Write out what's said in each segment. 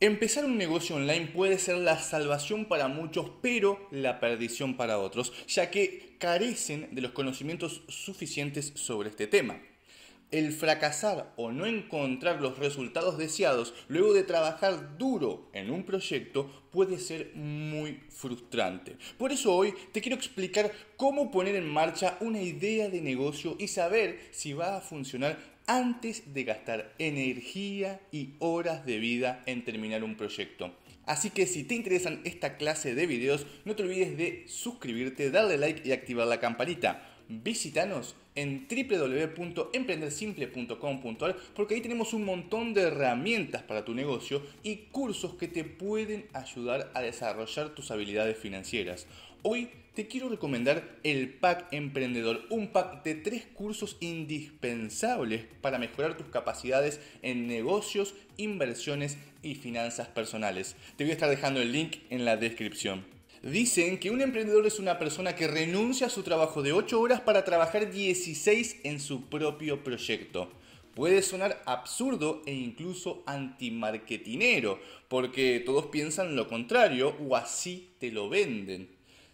Empezar un negocio online puede ser la salvación para muchos, pero la perdición para otros, ya que carecen de los conocimientos suficientes sobre este tema. El fracasar o no encontrar los resultados deseados luego de trabajar duro en un proyecto puede ser muy frustrante. Por eso hoy te quiero explicar cómo poner en marcha una idea de negocio y saber si va a funcionar antes de gastar energía y horas de vida en terminar un proyecto. Así que si te interesan esta clase de videos, no te olvides de suscribirte, darle like y activar la campanita. Visítanos en www.emprendersimple.com.ar porque ahí tenemos un montón de herramientas para tu negocio y cursos que te pueden ayudar a desarrollar tus habilidades financieras. Hoy te quiero recomendar el Pack Emprendedor, un pack de tres cursos indispensables para mejorar tus capacidades en negocios, inversiones y finanzas personales. Te voy a estar dejando el link en la descripción. Dicen que un emprendedor es una persona que renuncia a su trabajo de 8 horas para trabajar 16 en su propio proyecto. Puede sonar absurdo e incluso antimarketinero, porque todos piensan lo contrario o así te lo venden.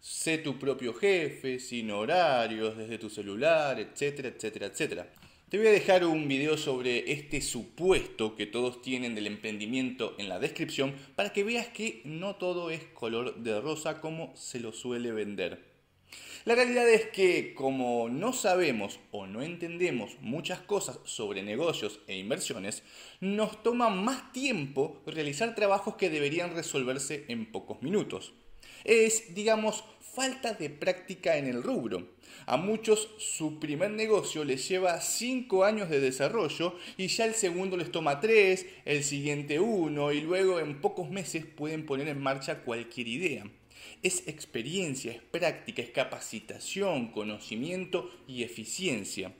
Sé tu propio jefe, sin horarios, desde tu celular, etcétera, etcétera, etcétera. Te voy a dejar un video sobre este supuesto que todos tienen del emprendimiento en la descripción para que veas que no todo es color de rosa como se lo suele vender. La realidad es que como no sabemos o no entendemos muchas cosas sobre negocios e inversiones, nos toma más tiempo realizar trabajos que deberían resolverse en pocos minutos es, digamos, falta de práctica en el rubro. A muchos su primer negocio les lleva 5 años de desarrollo y ya el segundo les toma 3, el siguiente 1 y luego en pocos meses pueden poner en marcha cualquier idea. Es experiencia, es práctica, es capacitación, conocimiento y eficiencia.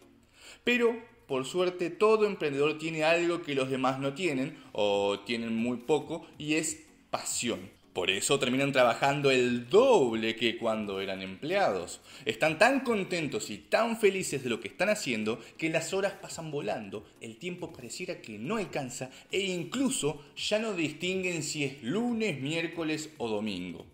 Pero, por suerte, todo emprendedor tiene algo que los demás no tienen o tienen muy poco y es pasión. Por eso terminan trabajando el doble que cuando eran empleados. Están tan contentos y tan felices de lo que están haciendo que las horas pasan volando, el tiempo pareciera que no alcanza e incluso ya no distinguen si es lunes, miércoles o domingo.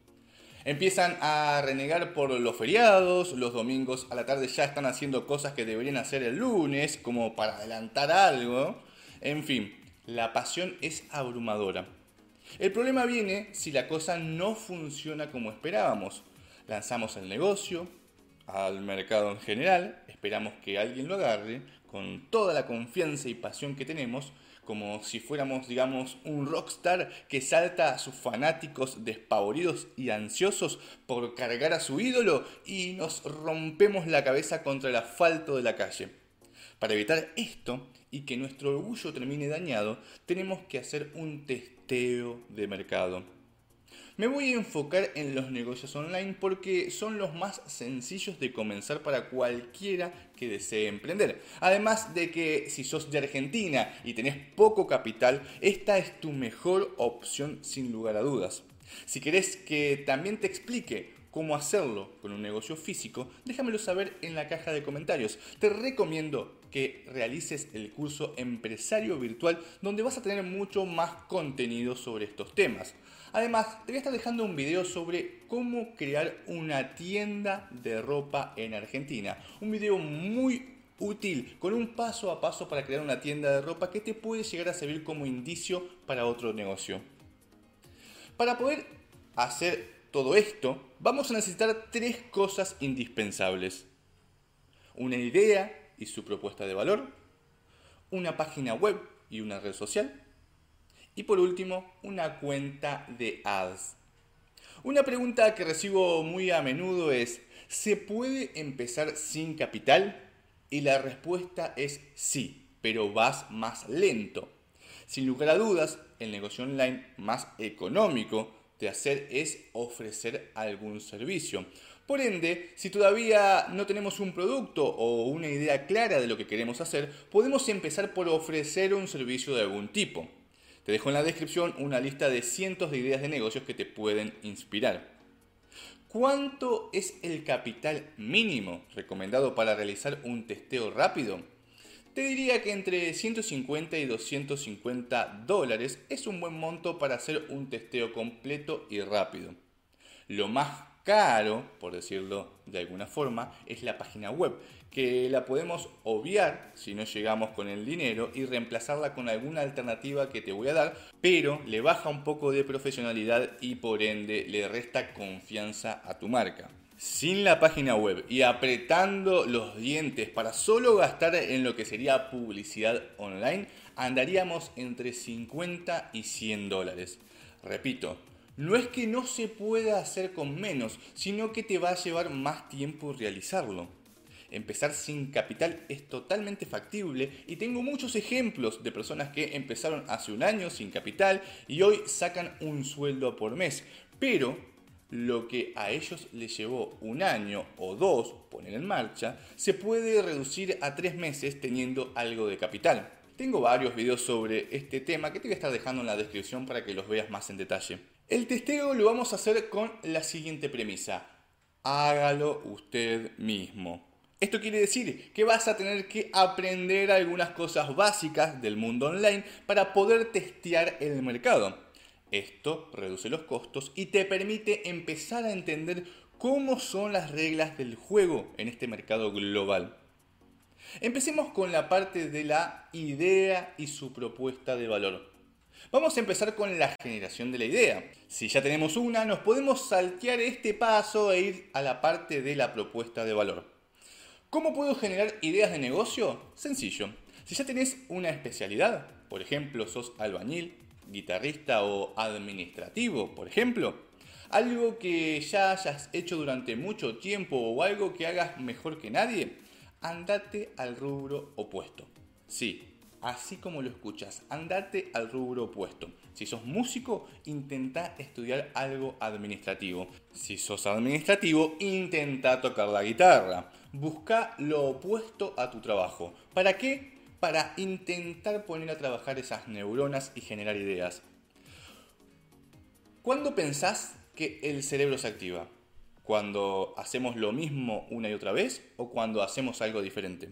Empiezan a renegar por los feriados, los domingos a la tarde ya están haciendo cosas que deberían hacer el lunes, como para adelantar algo. En fin, la pasión es abrumadora. El problema viene si la cosa no funciona como esperábamos. Lanzamos el negocio al mercado en general, esperamos que alguien lo agarre con toda la confianza y pasión que tenemos, como si fuéramos, digamos, un rockstar que salta a sus fanáticos despavoridos y ansiosos por cargar a su ídolo y nos rompemos la cabeza contra el asfalto de la calle. Para evitar esto y que nuestro orgullo termine dañado, tenemos que hacer un testeo de mercado. Me voy a enfocar en los negocios online porque son los más sencillos de comenzar para cualquiera que desee emprender. Además de que si sos de Argentina y tenés poco capital, esta es tu mejor opción sin lugar a dudas. Si querés que también te explique cómo hacerlo con un negocio físico, déjamelo saber en la caja de comentarios. Te recomiendo que realices el curso Empresario Virtual donde vas a tener mucho más contenido sobre estos temas. Además, te voy a estar dejando un video sobre cómo crear una tienda de ropa en Argentina. Un video muy útil, con un paso a paso para crear una tienda de ropa que te puede llegar a servir como indicio para otro negocio. Para poder hacer todo esto, vamos a necesitar tres cosas indispensables. Una idea y su propuesta de valor, una página web y una red social, y por último, una cuenta de ads. Una pregunta que recibo muy a menudo es, ¿se puede empezar sin capital? Y la respuesta es sí, pero vas más lento. Sin lugar a dudas, el negocio online más económico de hacer es ofrecer algún servicio. Por ende, si todavía no tenemos un producto o una idea clara de lo que queremos hacer, podemos empezar por ofrecer un servicio de algún tipo. Te dejo en la descripción una lista de cientos de ideas de negocios que te pueden inspirar. ¿Cuánto es el capital mínimo recomendado para realizar un testeo rápido? Te diría que entre 150 y 250 dólares es un buen monto para hacer un testeo completo y rápido. Lo más caro, por decirlo de alguna forma, es la página web, que la podemos obviar si no llegamos con el dinero y reemplazarla con alguna alternativa que te voy a dar, pero le baja un poco de profesionalidad y por ende le resta confianza a tu marca sin la página web y apretando los dientes para solo gastar en lo que sería publicidad online, andaríamos entre 50 y 100 dólares. Repito, no es que no se pueda hacer con menos, sino que te va a llevar más tiempo realizarlo. Empezar sin capital es totalmente factible y tengo muchos ejemplos de personas que empezaron hace un año sin capital y hoy sacan un sueldo por mes, pero lo que a ellos les llevó un año o dos poner en marcha, se puede reducir a tres meses teniendo algo de capital. Tengo varios videos sobre este tema que te voy a estar dejando en la descripción para que los veas más en detalle. El testeo lo vamos a hacer con la siguiente premisa. Hágalo usted mismo. Esto quiere decir que vas a tener que aprender algunas cosas básicas del mundo online para poder testear el mercado. Esto reduce los costos y te permite empezar a entender cómo son las reglas del juego en este mercado global. Empecemos con la parte de la idea y su propuesta de valor. Vamos a empezar con la generación de la idea. Si ya tenemos una, nos podemos saltear este paso e ir a la parte de la propuesta de valor. ¿Cómo puedo generar ideas de negocio? Sencillo. Si ya tenés una especialidad, por ejemplo, sos albañil, guitarrista o administrativo, por ejemplo. Algo que ya hayas hecho durante mucho tiempo o algo que hagas mejor que nadie, andate al rubro opuesto. Sí, así como lo escuchas, andate al rubro opuesto. Si sos músico, intenta estudiar algo administrativo. Si sos administrativo, intenta tocar la guitarra. Busca lo opuesto a tu trabajo. ¿Para qué? Para intentar poner a trabajar esas neuronas y generar ideas. ¿Cuándo pensás que el cerebro se activa? ¿Cuando hacemos lo mismo una y otra vez o cuando hacemos algo diferente?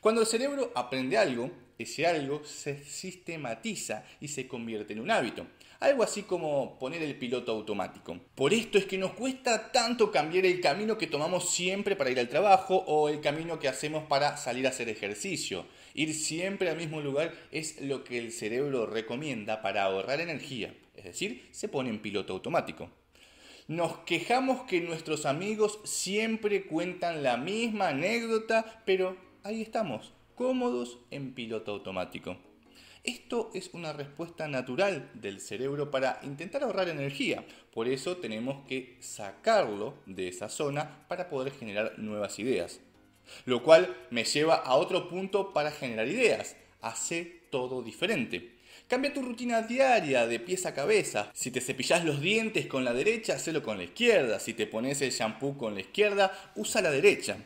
Cuando el cerebro aprende algo, ese algo se sistematiza y se convierte en un hábito. Algo así como poner el piloto automático. Por esto es que nos cuesta tanto cambiar el camino que tomamos siempre para ir al trabajo o el camino que hacemos para salir a hacer ejercicio. Ir siempre al mismo lugar es lo que el cerebro recomienda para ahorrar energía. Es decir, se pone en piloto automático. Nos quejamos que nuestros amigos siempre cuentan la misma anécdota, pero ahí estamos, cómodos en piloto automático. Esto es una respuesta natural del cerebro para intentar ahorrar energía. Por eso tenemos que sacarlo de esa zona para poder generar nuevas ideas. Lo cual me lleva a otro punto para generar ideas. Hace todo diferente. Cambia tu rutina diaria de pies a cabeza. Si te cepillas los dientes con la derecha, hacelo con la izquierda. Si te pones el shampoo con la izquierda, usa la derecha.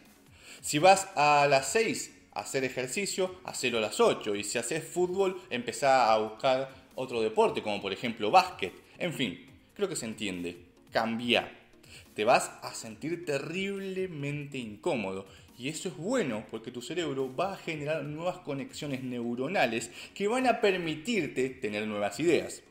Si vas a las 6 hacer ejercicio, hacerlo a las 8. Y si haces fútbol, empezá a buscar otro deporte, como por ejemplo básquet. En fin, creo que se entiende. Cambia. Te vas a sentir terriblemente incómodo. Y eso es bueno porque tu cerebro va a generar nuevas conexiones neuronales que van a permitirte tener nuevas ideas.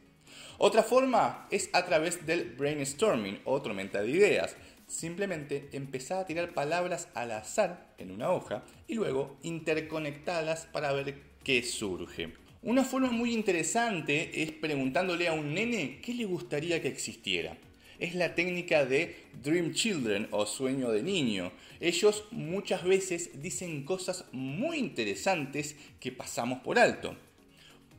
Otra forma es a través del brainstorming o tormenta de ideas. Simplemente empezá a tirar palabras al azar en una hoja y luego interconectadas para ver qué surge. Una forma muy interesante es preguntándole a un nene qué le gustaría que existiera. Es la técnica de Dream Children o sueño de niño. Ellos muchas veces dicen cosas muy interesantes que pasamos por alto.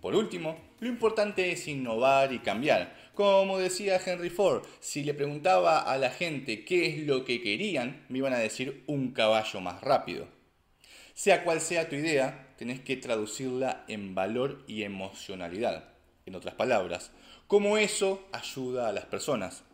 Por último, lo importante es innovar y cambiar. Como decía Henry Ford, si le preguntaba a la gente qué es lo que querían, me iban a decir un caballo más rápido. Sea cual sea tu idea, tenés que traducirla en valor y emocionalidad. En otras palabras, cómo eso ayuda a las personas.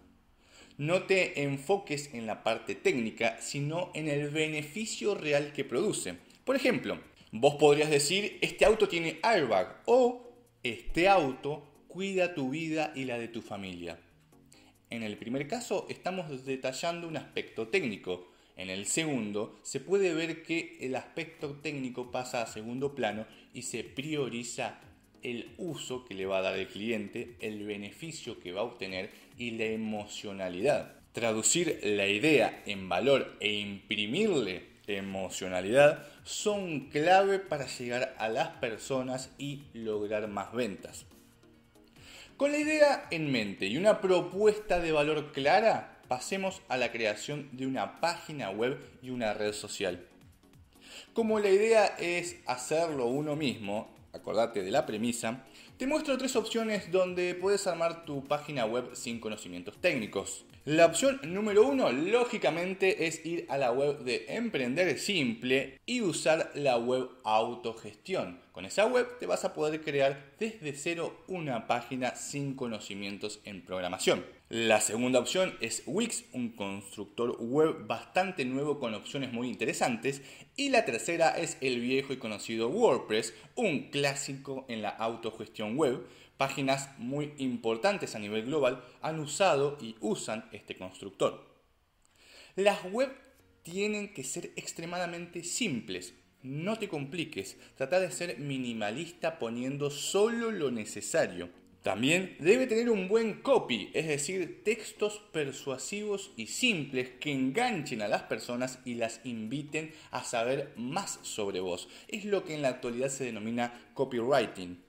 No te enfoques en la parte técnica, sino en el beneficio real que produce. Por ejemplo, Vos podrías decir, este auto tiene airbag o este auto cuida tu vida y la de tu familia. En el primer caso estamos detallando un aspecto técnico. En el segundo se puede ver que el aspecto técnico pasa a segundo plano y se prioriza el uso que le va a dar el cliente, el beneficio que va a obtener y la emocionalidad. Traducir la idea en valor e imprimirle emocionalidad son clave para llegar a las personas y lograr más ventas. Con la idea en mente y una propuesta de valor clara, pasemos a la creación de una página web y una red social. Como la idea es hacerlo uno mismo, acordate de la premisa, te muestro tres opciones donde puedes armar tu página web sin conocimientos técnicos. La opción número uno, lógicamente, es ir a la web de Emprender Simple y usar la web autogestión. Con esa web te vas a poder crear desde cero una página sin conocimientos en programación. La segunda opción es Wix, un constructor web bastante nuevo con opciones muy interesantes. Y la tercera es el viejo y conocido WordPress, un clásico en la autogestión web páginas muy importantes a nivel global han usado y usan este constructor. Las web tienen que ser extremadamente simples. No te compliques, trata de ser minimalista poniendo solo lo necesario. También debe tener un buen copy, es decir, textos persuasivos y simples que enganchen a las personas y las inviten a saber más sobre vos. Es lo que en la actualidad se denomina copywriting.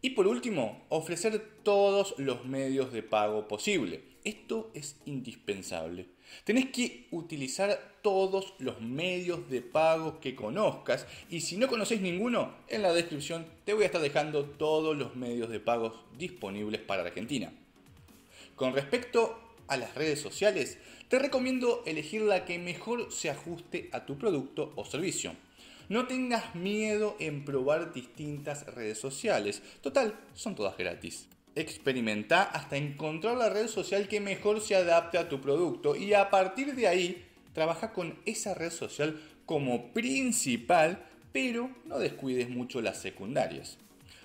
Y por último, ofrecer todos los medios de pago posible. Esto es indispensable. Tenés que utilizar todos los medios de pago que conozcas y si no conoces ninguno, en la descripción te voy a estar dejando todos los medios de pago disponibles para Argentina. Con respecto a las redes sociales, te recomiendo elegir la que mejor se ajuste a tu producto o servicio. No tengas miedo en probar distintas redes sociales. Total, son todas gratis. Experimenta hasta encontrar la red social que mejor se adapte a tu producto y a partir de ahí trabaja con esa red social como principal, pero no descuides mucho las secundarias.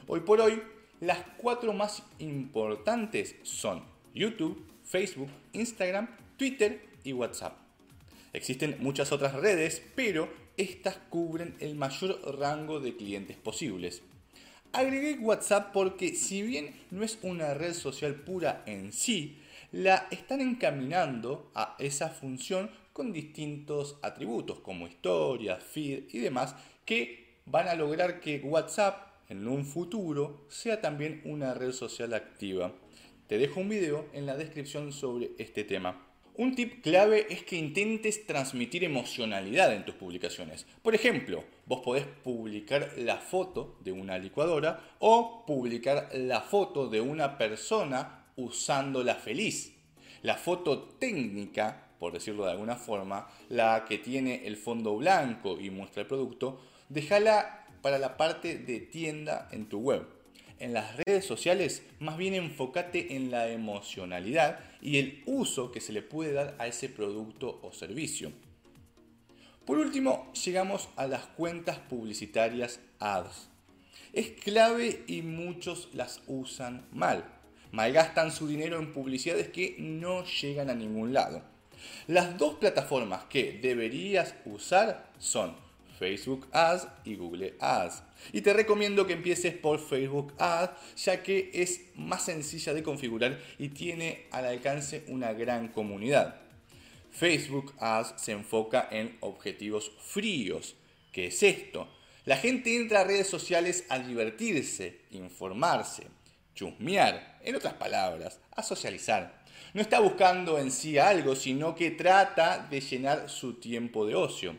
Hoy por hoy, las cuatro más importantes son YouTube, Facebook, Instagram, Twitter y WhatsApp. Existen muchas otras redes, pero estas cubren el mayor rango de clientes posibles. Agregué WhatsApp porque si bien no es una red social pura en sí, la están encaminando a esa función con distintos atributos como historias, feed y demás que van a lograr que WhatsApp en un futuro sea también una red social activa. Te dejo un video en la descripción sobre este tema. Un tip clave es que intentes transmitir emocionalidad en tus publicaciones. Por ejemplo, vos podés publicar la foto de una licuadora o publicar la foto de una persona usándola feliz. La foto técnica, por decirlo de alguna forma, la que tiene el fondo blanco y muestra el producto, déjala para la parte de tienda en tu web en las redes sociales, más bien enfócate en la emocionalidad y el uso que se le puede dar a ese producto o servicio. Por último, llegamos a las cuentas publicitarias ads. Es clave y muchos las usan mal. Malgastan su dinero en publicidades que no llegan a ningún lado. Las dos plataformas que deberías usar son Facebook Ads y Google Ads. Y te recomiendo que empieces por Facebook Ads, ya que es más sencilla de configurar y tiene al alcance una gran comunidad. Facebook Ads se enfoca en objetivos fríos. ¿Qué es esto? La gente entra a redes sociales a divertirse, informarse, chusmear, en otras palabras, a socializar. No está buscando en sí algo, sino que trata de llenar su tiempo de ocio.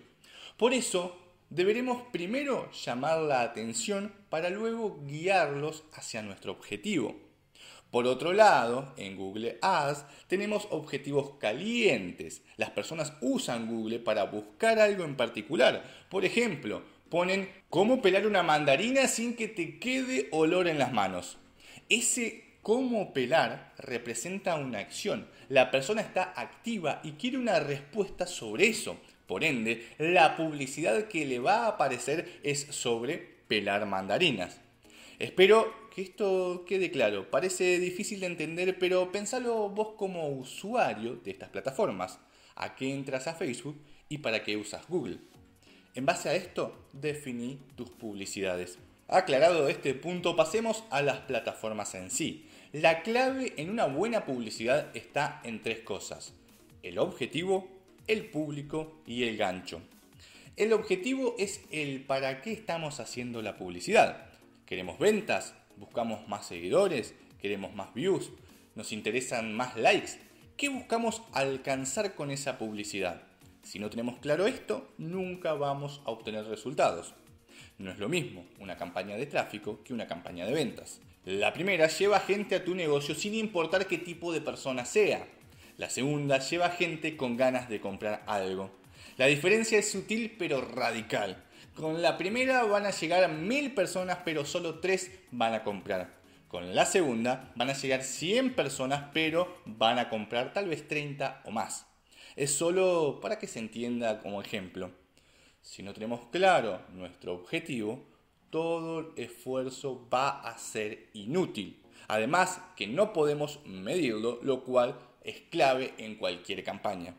Por eso, deberemos primero llamar la atención para luego guiarlos hacia nuestro objetivo. Por otro lado, en Google Ads tenemos objetivos calientes. Las personas usan Google para buscar algo en particular. Por ejemplo, ponen cómo pelar una mandarina sin que te quede olor en las manos. Ese cómo pelar representa una acción. La persona está activa y quiere una respuesta sobre eso. Por ende, la publicidad que le va a aparecer es sobre pelar mandarinas. Espero que esto quede claro. Parece difícil de entender, pero pensalo vos como usuario de estas plataformas. ¿A qué entras a Facebook y para qué usas Google. En base a esto, definí tus publicidades. Aclarado este punto, pasemos a las plataformas en sí. La clave en una buena publicidad está en tres cosas. El objetivo, el público y el gancho. El objetivo es el para qué estamos haciendo la publicidad. ¿Queremos ventas? ¿Buscamos más seguidores? ¿Queremos más views? ¿Nos interesan más likes? ¿Qué buscamos alcanzar con esa publicidad? Si no tenemos claro esto, nunca vamos a obtener resultados. No es lo mismo una campaña de tráfico que una campaña de ventas. La primera lleva gente a tu negocio sin importar qué tipo de persona sea. La segunda lleva gente con ganas de comprar algo. La diferencia es sutil pero radical. Con la primera van a llegar mil personas pero solo tres van a comprar. Con la segunda van a llegar 100 personas pero van a comprar tal vez 30 o más. Es solo para que se entienda como ejemplo. Si no tenemos claro nuestro objetivo, todo el esfuerzo va a ser inútil. Además que no podemos medirlo, lo cual es clave en cualquier campaña.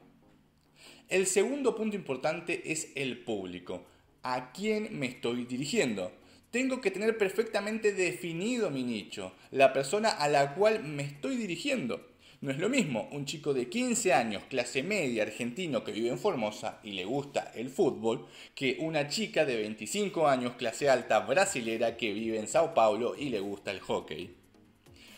El segundo punto importante es el público. ¿A quién me estoy dirigiendo? Tengo que tener perfectamente definido mi nicho, la persona a la cual me estoy dirigiendo. No es lo mismo un chico de 15 años, clase media, argentino, que vive en Formosa y le gusta el fútbol, que una chica de 25 años, clase alta, brasilera, que vive en Sao Paulo y le gusta el hockey.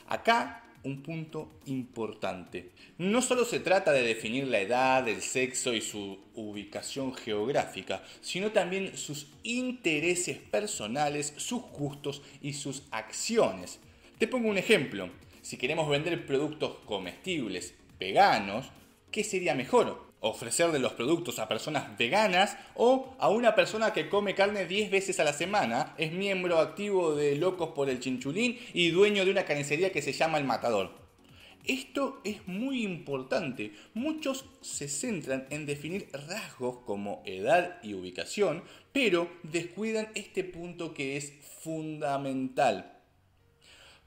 Acá un punto importante. No solo se trata de definir la edad, el sexo y su ubicación geográfica, sino también sus intereses personales, sus gustos y sus acciones. Te pongo un ejemplo. Si queremos vender productos comestibles veganos, ¿qué sería mejor? Ofrecerle los productos a personas veganas o a una persona que come carne 10 veces a la semana, es miembro activo de Locos por el Chinchulín y dueño de una carnicería que se llama El Matador. Esto es muy importante. Muchos se centran en definir rasgos como edad y ubicación, pero descuidan este punto que es fundamental.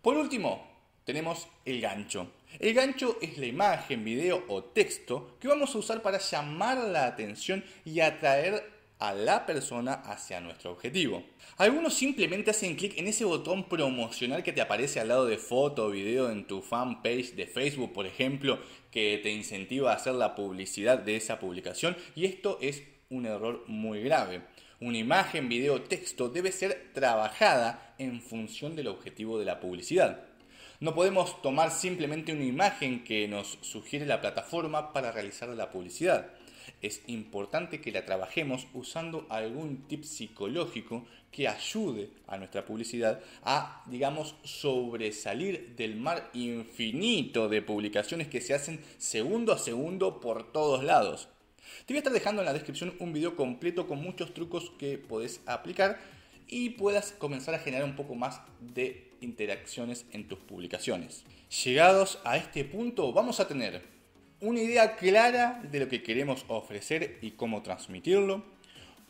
Por último, tenemos el gancho. El gancho es la imagen, video o texto que vamos a usar para llamar la atención y atraer a la persona hacia nuestro objetivo. Algunos simplemente hacen clic en ese botón promocional que te aparece al lado de foto o video en tu fanpage de Facebook, por ejemplo, que te incentiva a hacer la publicidad de esa publicación y esto es un error muy grave. Una imagen, video, texto debe ser trabajada en función del objetivo de la publicidad. No podemos tomar simplemente una imagen que nos sugiere la plataforma para realizar la publicidad. Es importante que la trabajemos usando algún tip psicológico que ayude a nuestra publicidad a, digamos, sobresalir del mar infinito de publicaciones que se hacen segundo a segundo por todos lados. Te voy a estar dejando en la descripción un video completo con muchos trucos que podés aplicar y puedas comenzar a generar un poco más de interacciones en tus publicaciones. Llegados a este punto vamos a tener una idea clara de lo que queremos ofrecer y cómo transmitirlo,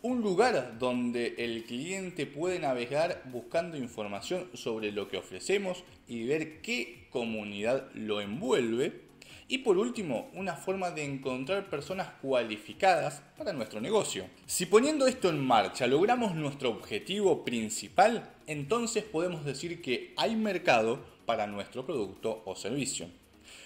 un lugar donde el cliente puede navegar buscando información sobre lo que ofrecemos y ver qué comunidad lo envuelve, y por último, una forma de encontrar personas cualificadas para nuestro negocio. Si poniendo esto en marcha logramos nuestro objetivo principal, entonces podemos decir que hay mercado para nuestro producto o servicio.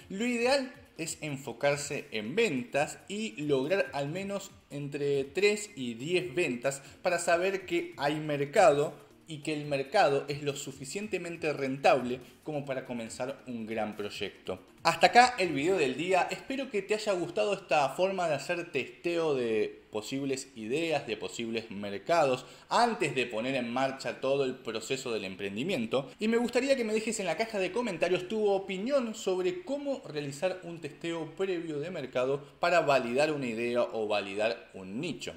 Lo ideal es enfocarse en ventas y lograr al menos entre 3 y 10 ventas para saber que hay mercado y que el mercado es lo suficientemente rentable como para comenzar un gran proyecto. Hasta acá el video del día, espero que te haya gustado esta forma de hacer testeo de posibles ideas, de posibles mercados, antes de poner en marcha todo el proceso del emprendimiento. Y me gustaría que me dejes en la caja de comentarios tu opinión sobre cómo realizar un testeo previo de mercado para validar una idea o validar un nicho.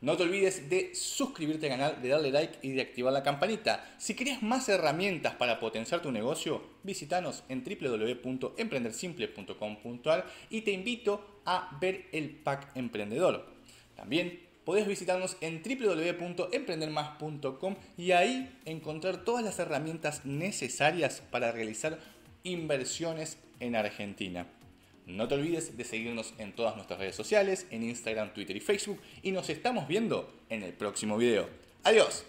No te olvides de suscribirte al canal, de darle like y de activar la campanita. Si querés más herramientas para potenciar tu negocio, visítanos en www.emprendersimple.com.ar y te invito a ver el pack emprendedor. También podés visitarnos en www.emprendermas.com y ahí encontrar todas las herramientas necesarias para realizar inversiones en Argentina. No te olvides de seguirnos en todas nuestras redes sociales, en Instagram, Twitter y Facebook, y nos estamos viendo en el próximo video. ¡Adiós!